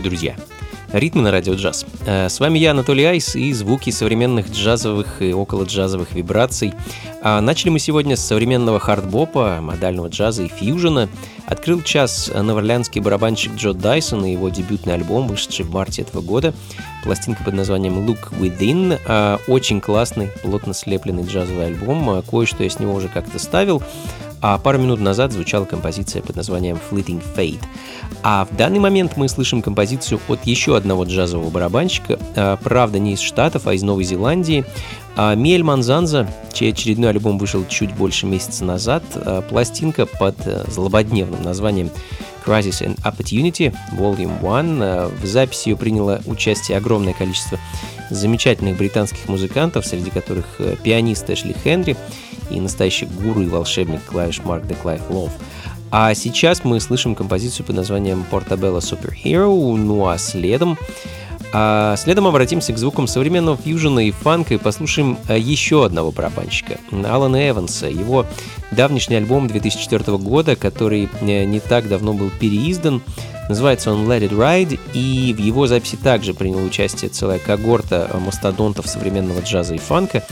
Приветствую, друзья! Ритмы на радио джаз. Э, с вами я, Анатолий Айс, и звуки современных джазовых и около джазовых вибраций. А начали мы сегодня с современного хардбопа, модального джаза и фьюжена. Открыл час новоорлеанский барабанщик Джо Дайсон и его дебютный альбом, вышедший в марте этого года. Пластинка под названием Look Within. Э, очень классный, плотно слепленный джазовый альбом. Э, кое-что я с него уже как-то ставил а пару минут назад звучала композиция под названием Fleeting Fade. А в данный момент мы слышим композицию от еще одного джазового барабанщика, а, правда не из Штатов, а из Новой Зеландии, а Миэль Манзанза, чей очередной альбом вышел чуть больше месяца назад, а, пластинка под э, злободневным названием Crisis and Opportunity Volume 1. В записи ее приняло участие огромное количество замечательных британских музыкантов, среди которых э, пианист Эшли Хенри и настоящий гуру и волшебник клавиш Марк де Клайв Лов. А сейчас мы слышим композицию под названием Portabella Superhero, ну а следом а следом обратимся к звукам современного фьюжена и фанка и послушаем э, еще одного барабанщика, Алана Эванса. Его давнишний альбом 2004 года, который э, не так давно был переиздан, называется он Let It Ride, и в его записи также приняла участие целая когорта э, мастодонтов современного джаза и фанка.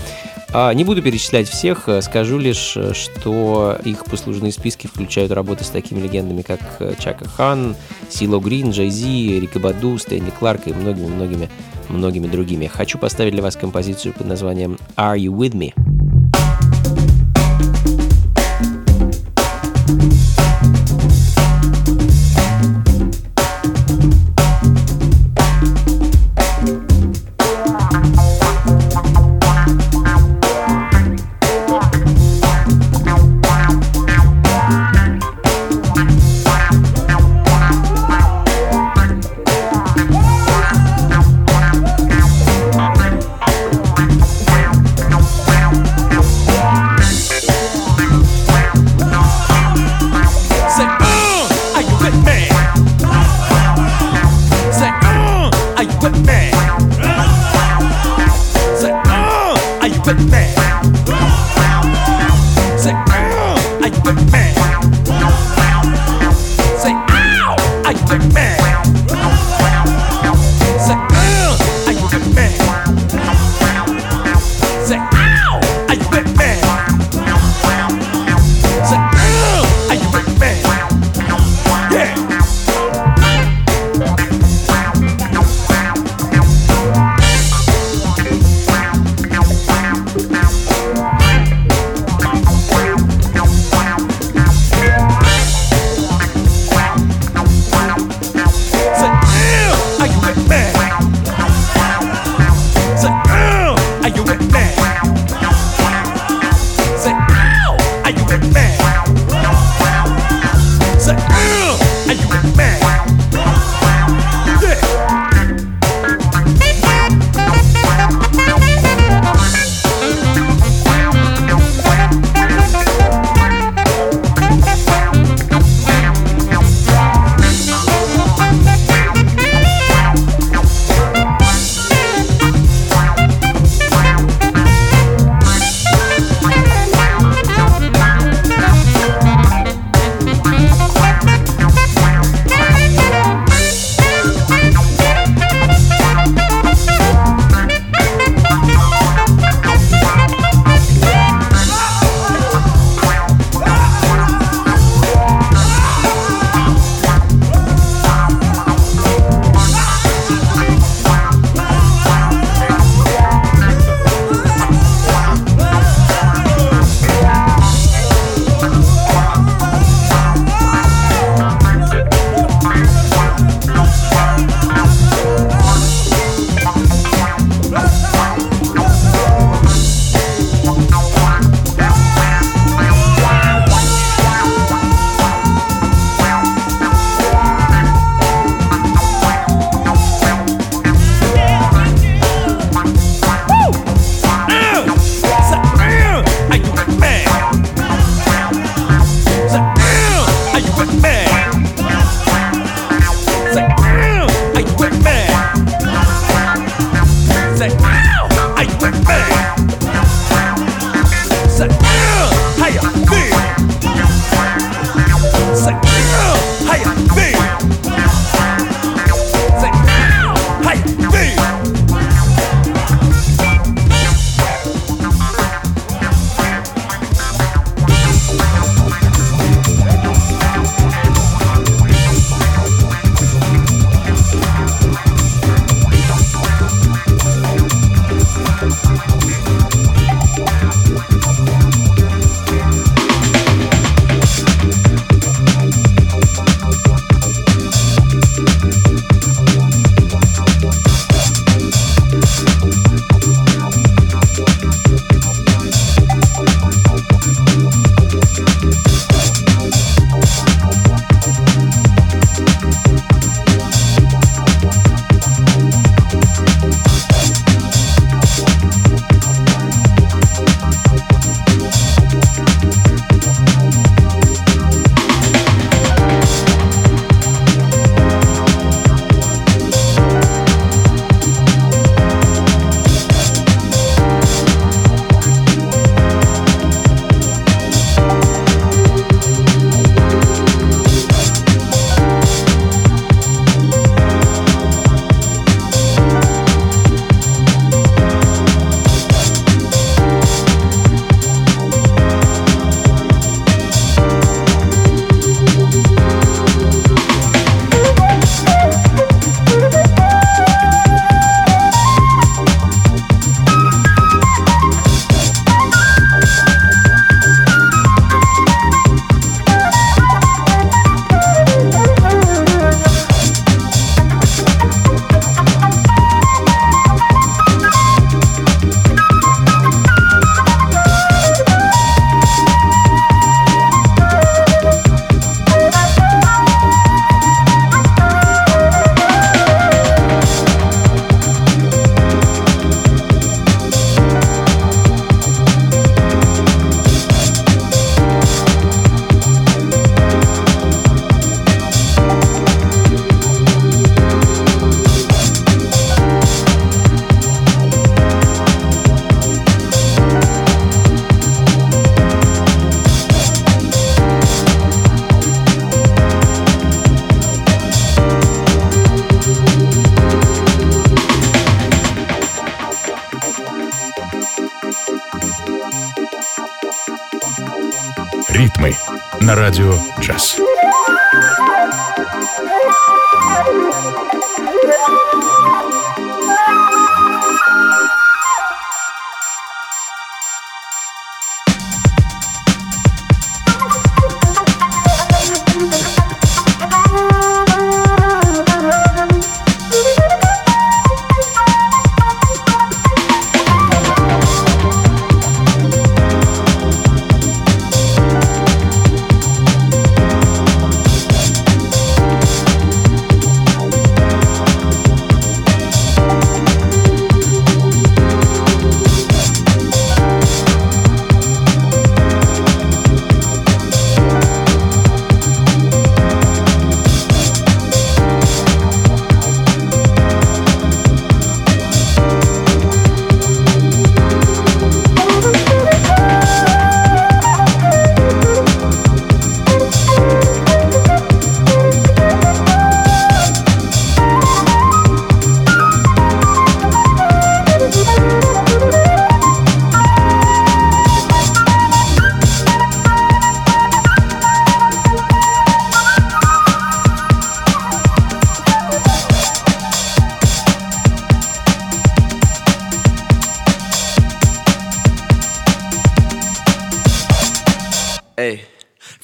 А не буду перечислять всех, э, скажу лишь, э, что их послужные списки включают работы с такими легендами, как э, Чака Хан, Сило Грин, Джей Зи, Рика Баду, Стэнли Кларк и многими-многими многими другими. Хочу поставить для вас композицию под названием «Are You With Me?»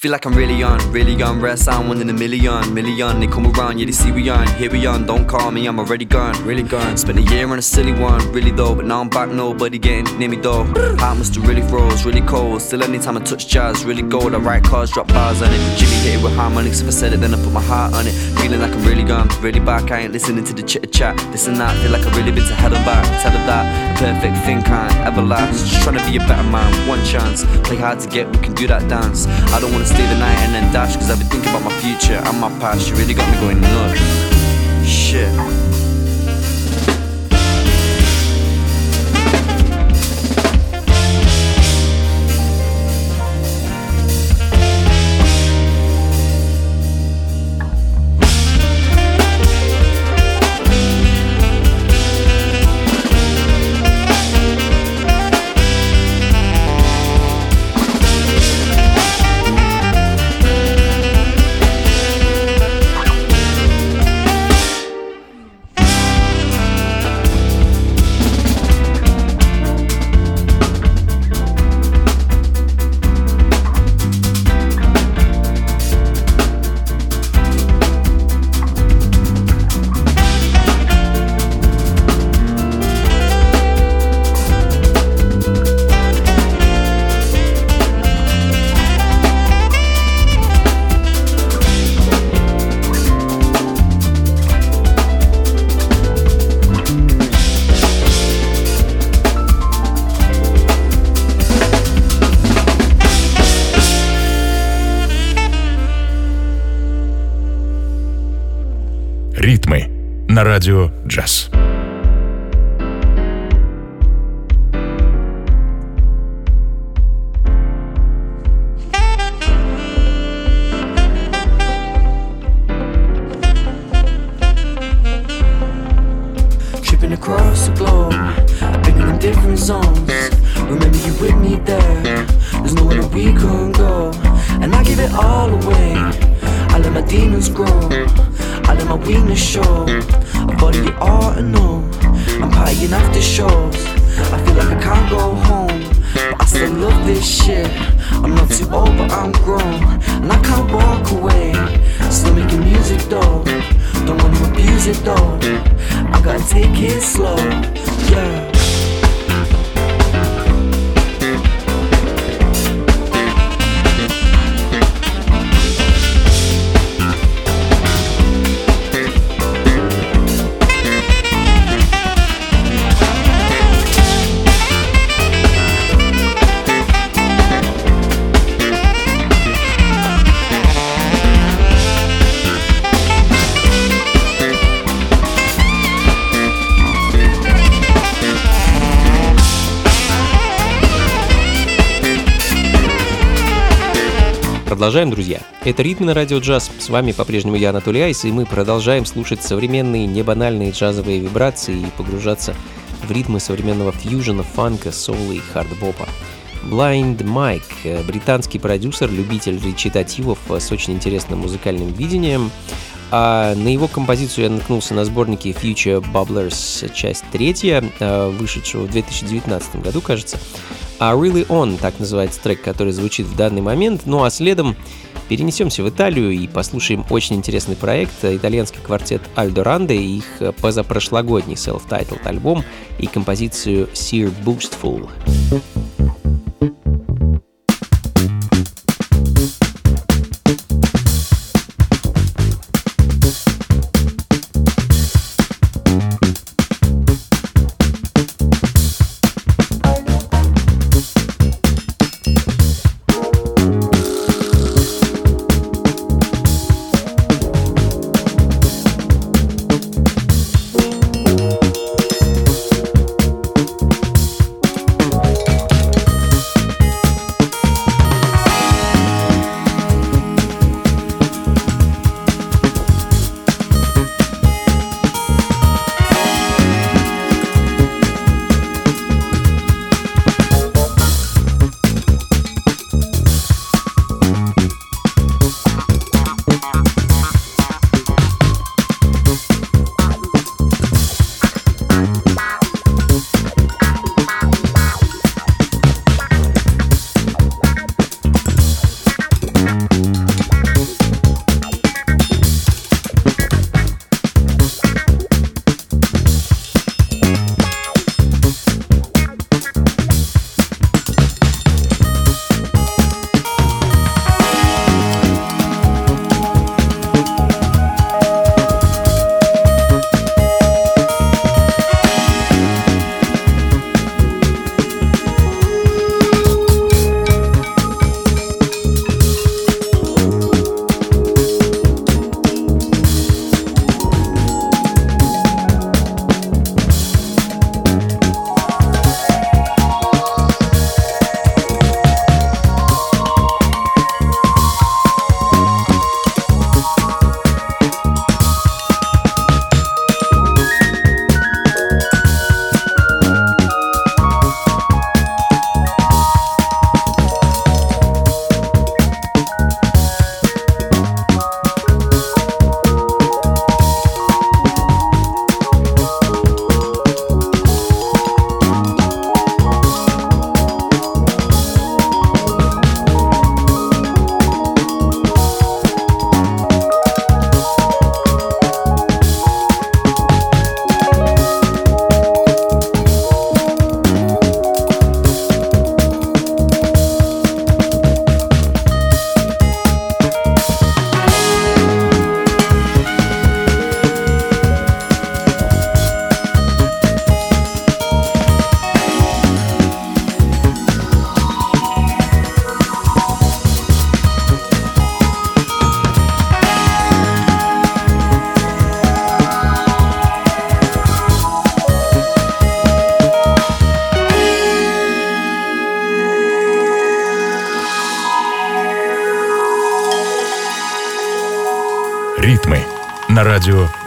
Feel like I'm really on, really on. Rare sound, one in a million, million. They come around, yeah, they see we on. Here we on, don't call me, I'm already gone, really gone. Spent a year on a silly one, really though. But now I'm back, nobody getting near me though. Heart must have really froze, really cold. Still, anytime I touch jazz, really gold. I write cards, drop bars on it. Jimmy hit it with harmonics. If I said it, then I put my heart on it. Feeling like I'm really gone, really back. I ain't listening to the chitter chat. This and that, feel like I've really been to hell and back. Tell her that, a perfect thing can't ever last. Just trying to be a better man, one chance. Play hard to get, we can do that dance. I don't wanna stay the night and then dash, cause I've been thinking about my future and my past. You really got me going nuts. Shit. На радио «Джаз». Продолжаем, друзья. Это «Ритмы радио джаз». С вами по-прежнему я, Анатолий Айс, и мы продолжаем слушать современные небанальные джазовые вибрации и погружаться в ритмы современного фьюжена, фанка, соула и хардбопа. Blind Mike, э, британский продюсер, любитель речитативов с очень интересным музыкальным видением. А на его композицию я наткнулся на сборнике Future Bubblers, часть третья, э, вышедшего в 2019 году, кажется. А Really On, так называется трек, который звучит в данный момент. Ну а следом перенесемся в Италию и послушаем очень интересный проект. Итальянский квартет Альдо Ранде и их позапрошлогодний self-titled альбом и композицию Sear Boostful.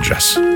Радио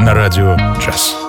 на радио «Час».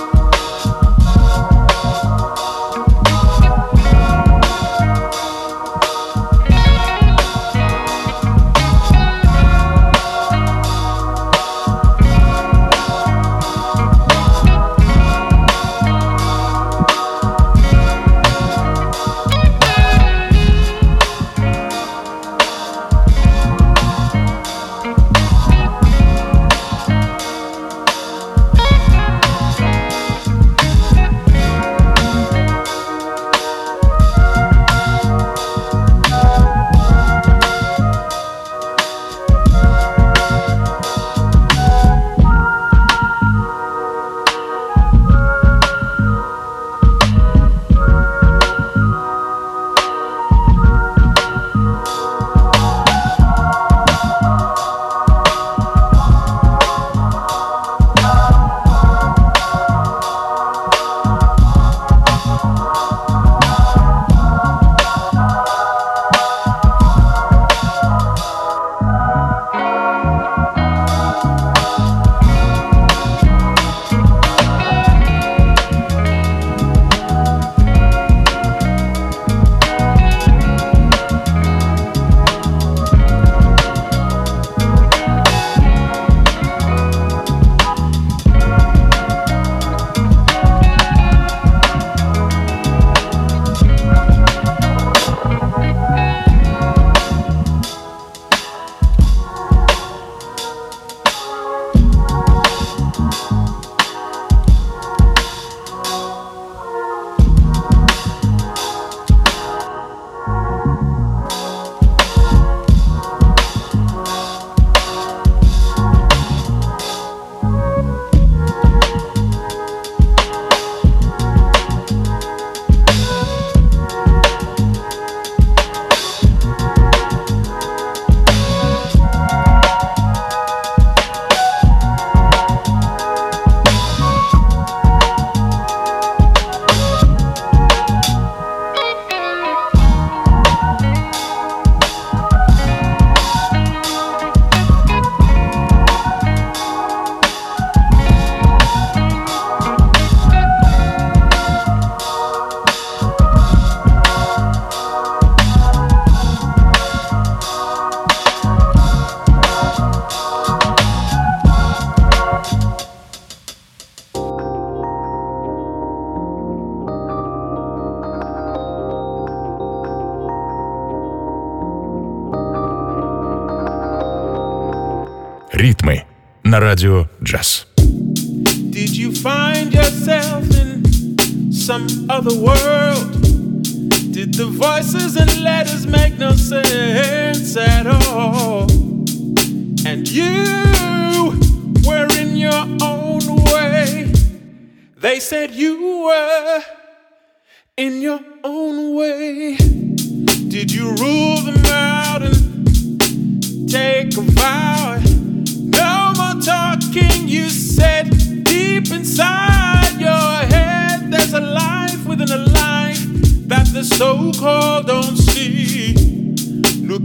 на радио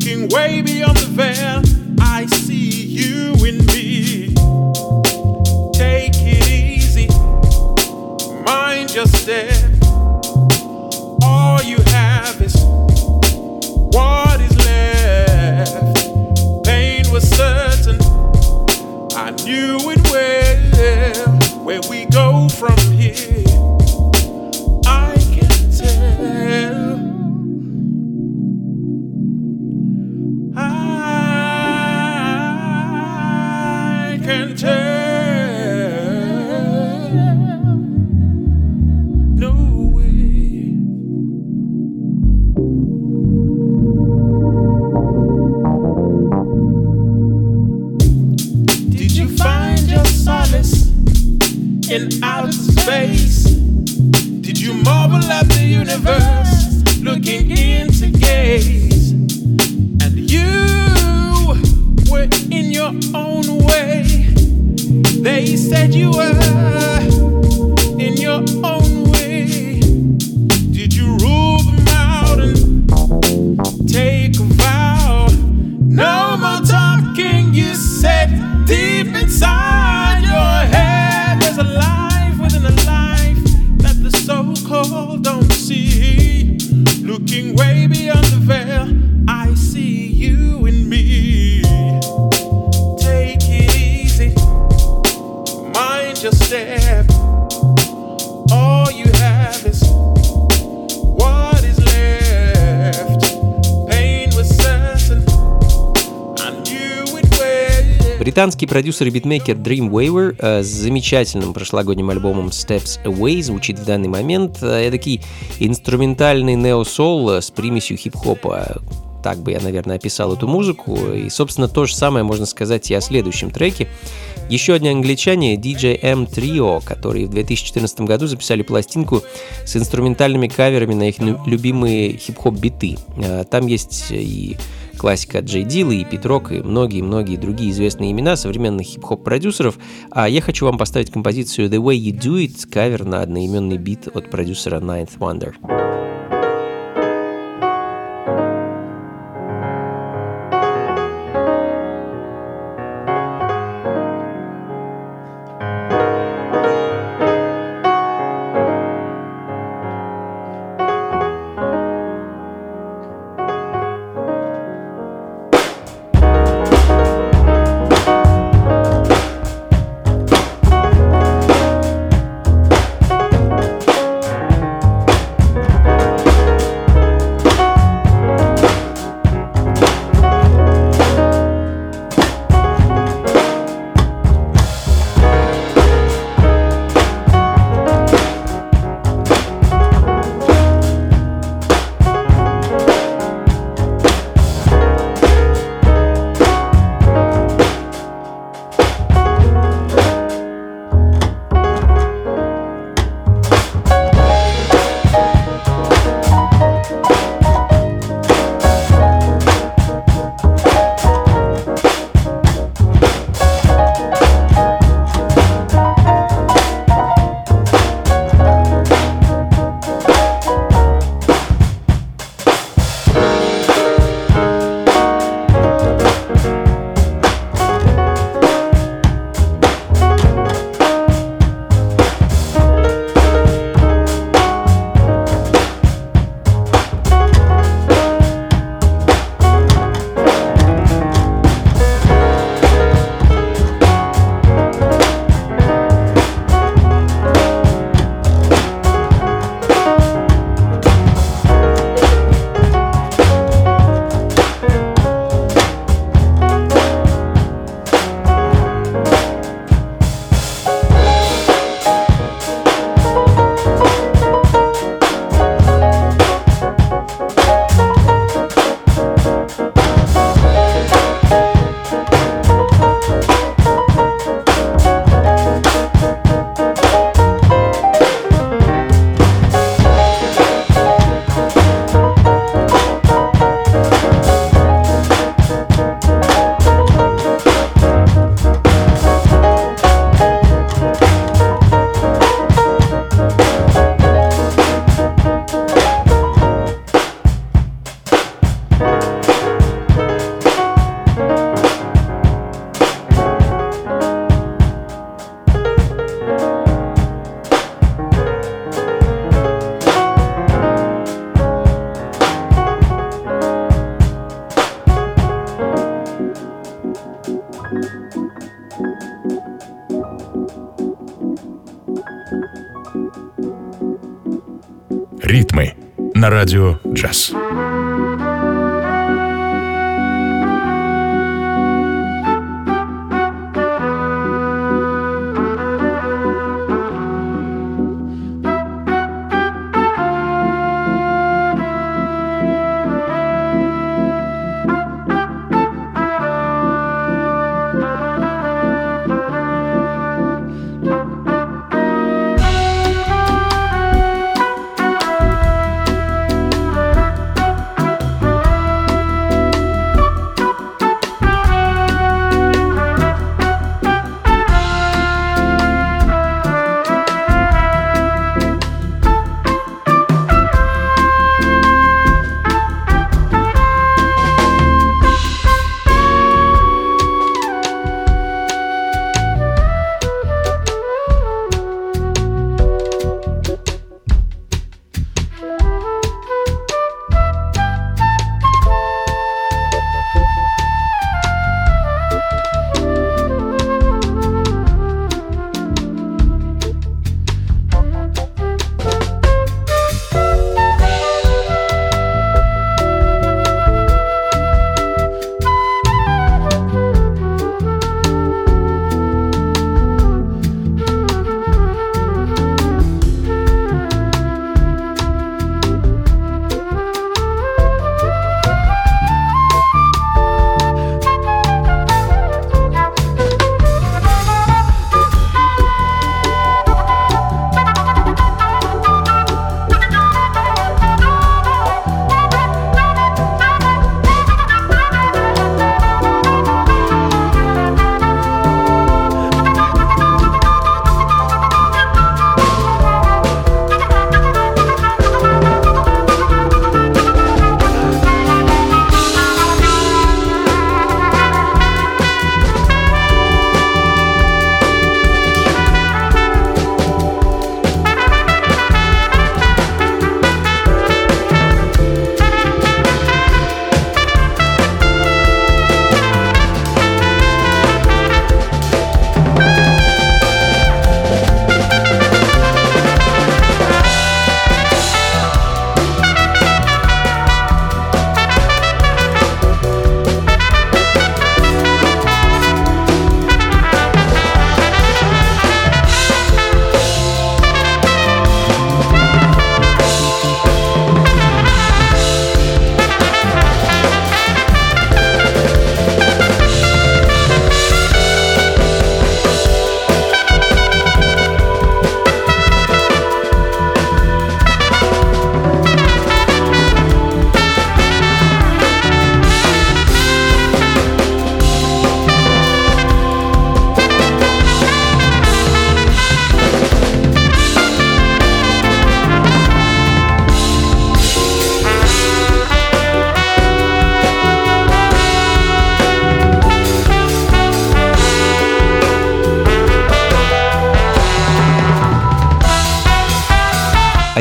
looking way beyond the veil. I see you in продюсер и битмейкер Dream Waver э, с замечательным прошлогодним альбомом Steps Away звучит в данный момент. Э, эдакий инструментальный нео-сол э, с примесью хип-хопа. Так бы я, наверное, описал эту музыку. И, собственно, то же самое можно сказать и о следующем треке. Еще одни англичане, DJ M Trio, которые в 2014 году записали пластинку с инструментальными каверами на их любимые хип-хоп биты. Там есть и классика Джей Дилла и Питрок и многие-многие другие известные имена современных хип-хоп-продюсеров. А я хочу вам поставить композицию The Way You Do It, кавер на одноименный бит от продюсера Ninth Wonder. На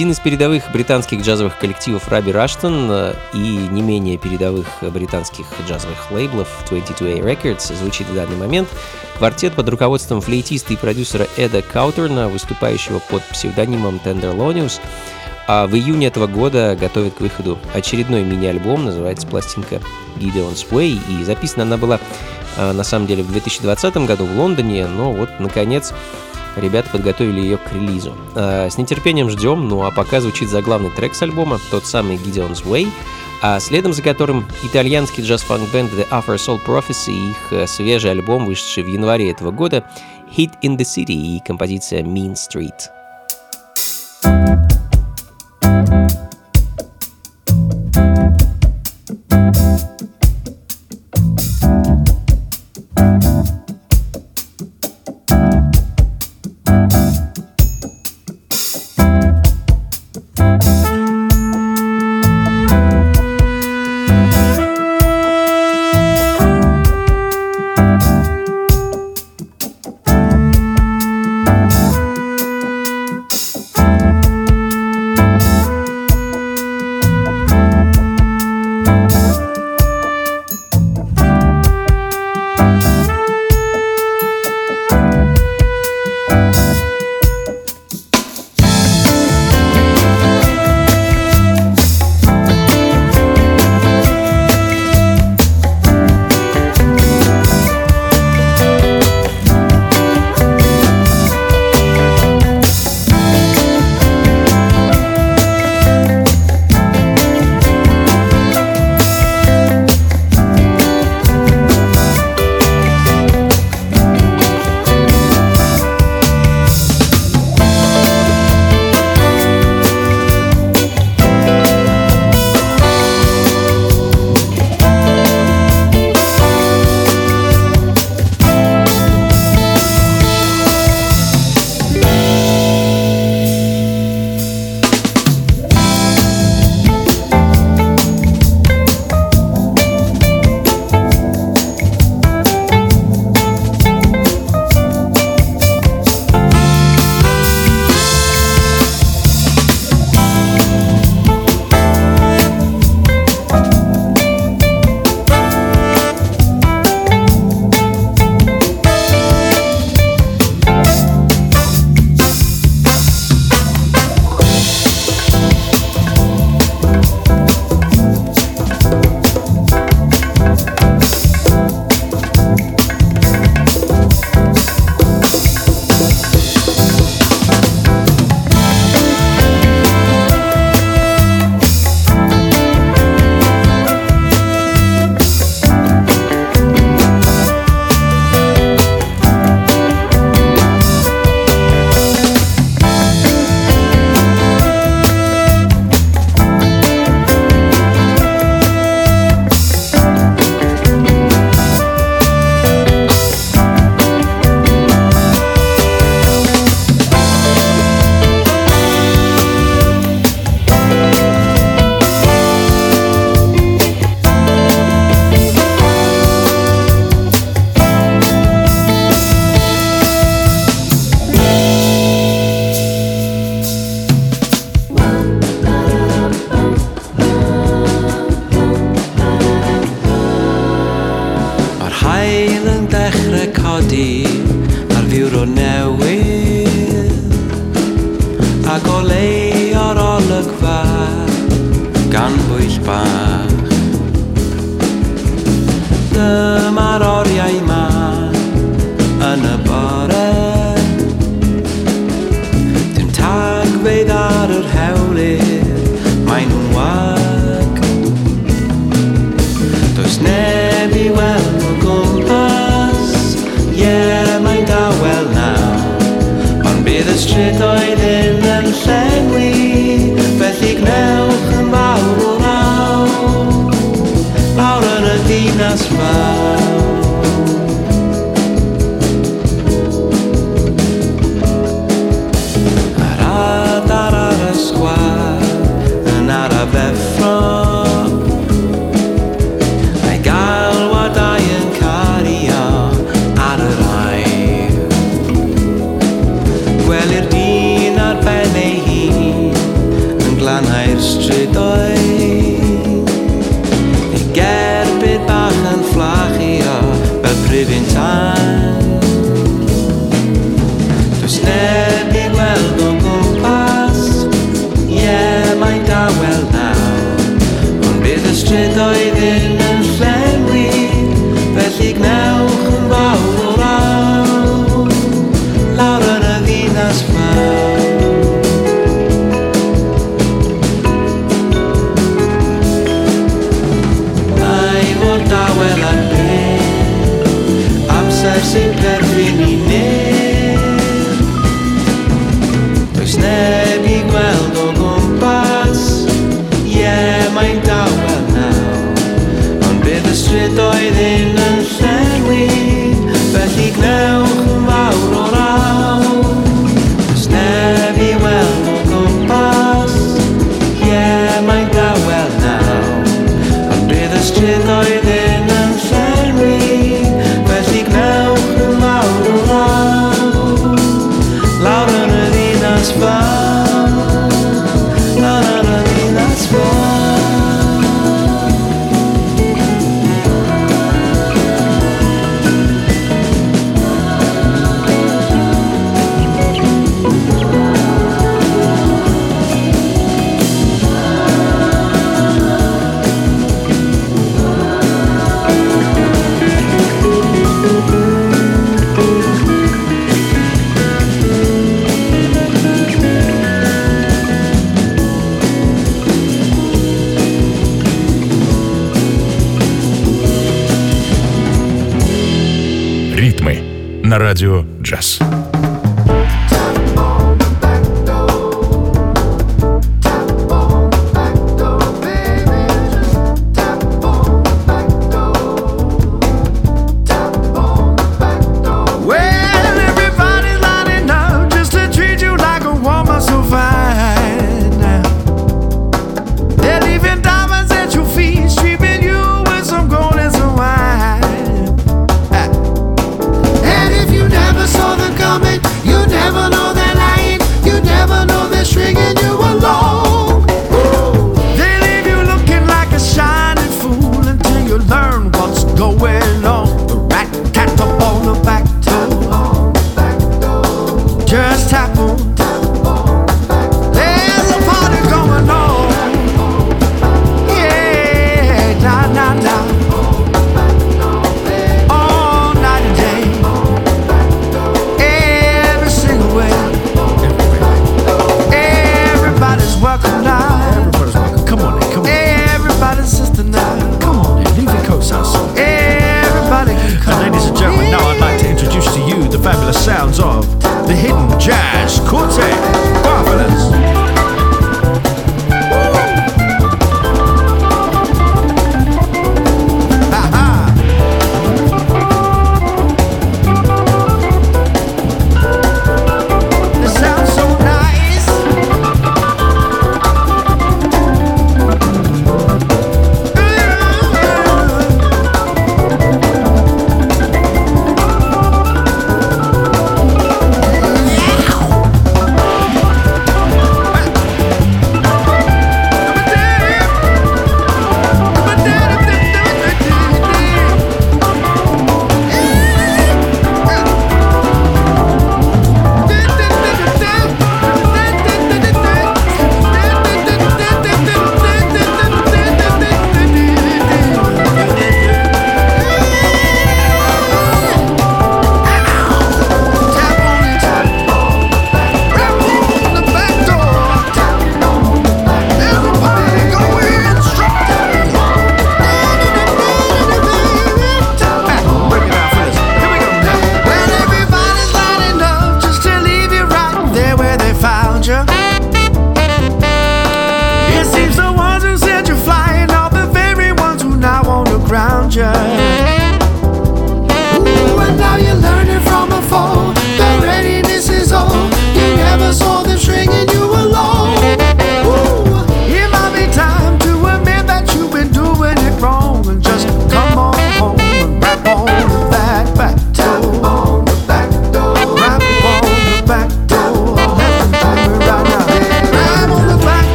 Один из передовых британских джазовых коллективов Раби Раштон э, и не менее передовых британских джазовых лейблов 22A Records звучит в данный момент. Квартет под руководством флейтиста и продюсера Эда Каутерна, выступающего под псевдонимом Tenderlonius, а в июне этого года готовит к выходу очередной мини-альбом, называется пластинка Gideon's Way, и записана она была э, на самом деле в 2020 году в Лондоне, но вот, наконец, ребята подготовили ее к релизу. Э, с нетерпением ждем, ну а пока звучит заглавный трек с альбома, тот самый Gideon's Way, а следом за которым итальянский джаз-фанк бенд The Upper Soul Prophecy и их э, свежий альбом, вышедший в январе этого года, Hit in the City и композиция Mean Street.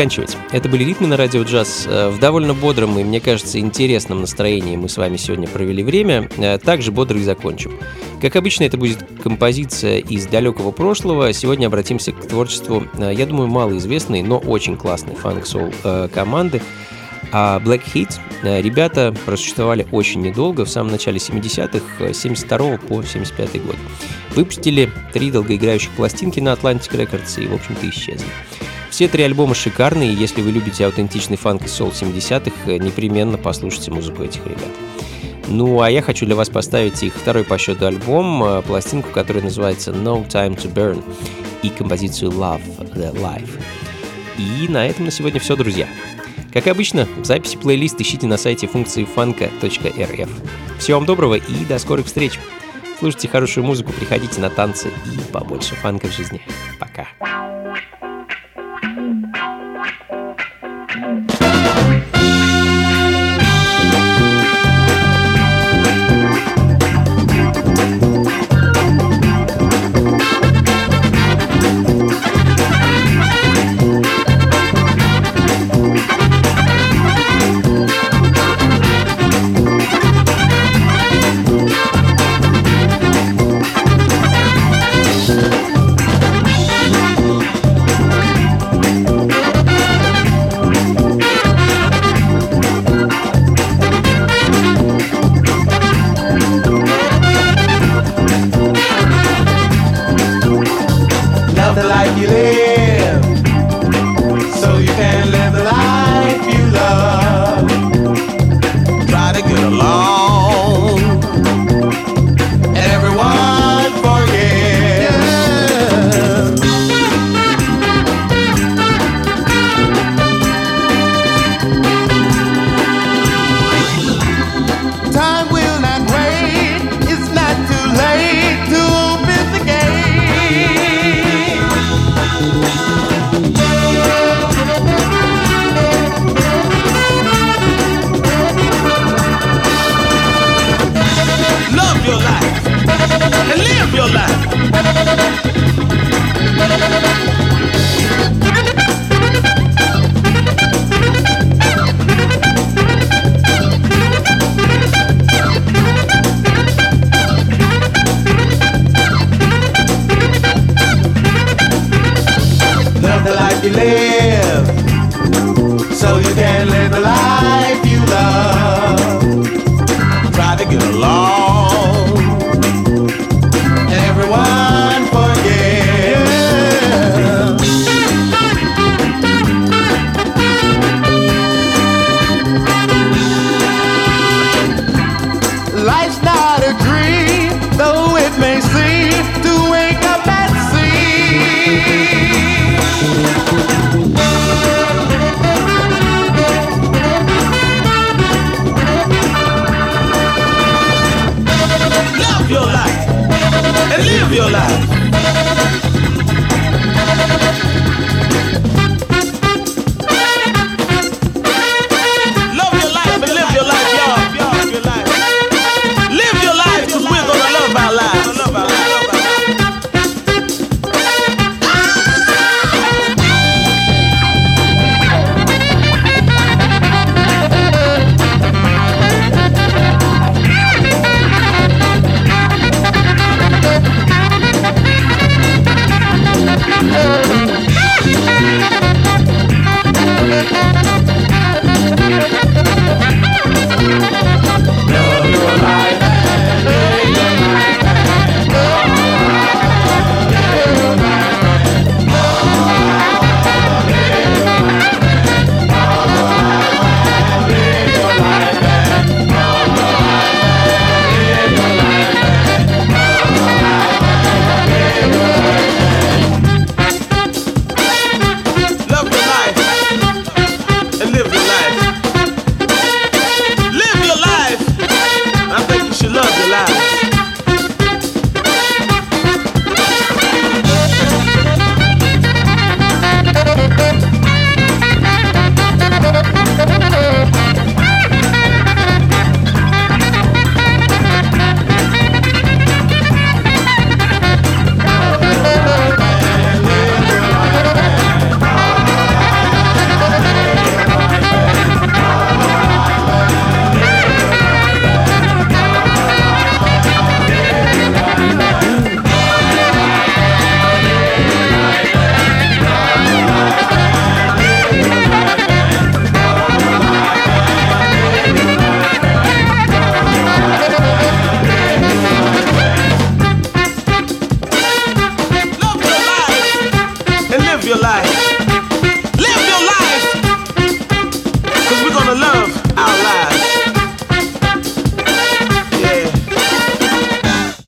Заканчивать. Это были ритмы на радио джаз. Э, В довольно бодром и, мне кажется, интересном настроении мы с вами сегодня провели время. Э, Также бодро и закончим. Как обычно, это будет композиция из далекого прошлого. Сегодня обратимся к творчеству, э, я думаю, малоизвестной, но очень классной фанк-соул э, команды. А Black Heat ребята просуществовали очень недолго, в самом начале 70-х, э, с 72 по 75 год. Выпустили три долгоиграющих пластинки на Atlantic Records и, в общем-то, исчезли. Все три альбома шикарные, и если вы любите аутентичный фанк и сол 70-х, э, непременно послушайте музыку этих ребят. Ну, а я хочу для вас поставить их второй по счету альбом, э, пластинку, которая называется No Time to Burn, и композицию Love the Life. И на этом на сегодня все, друзья. Как обычно, записи плейлист ищите на сайте функции фанка.рф. Всего вам доброго и до скорых встреч. Слушайте хорошую музыку, приходите на танцы и побольше фанка в жизни. Пока.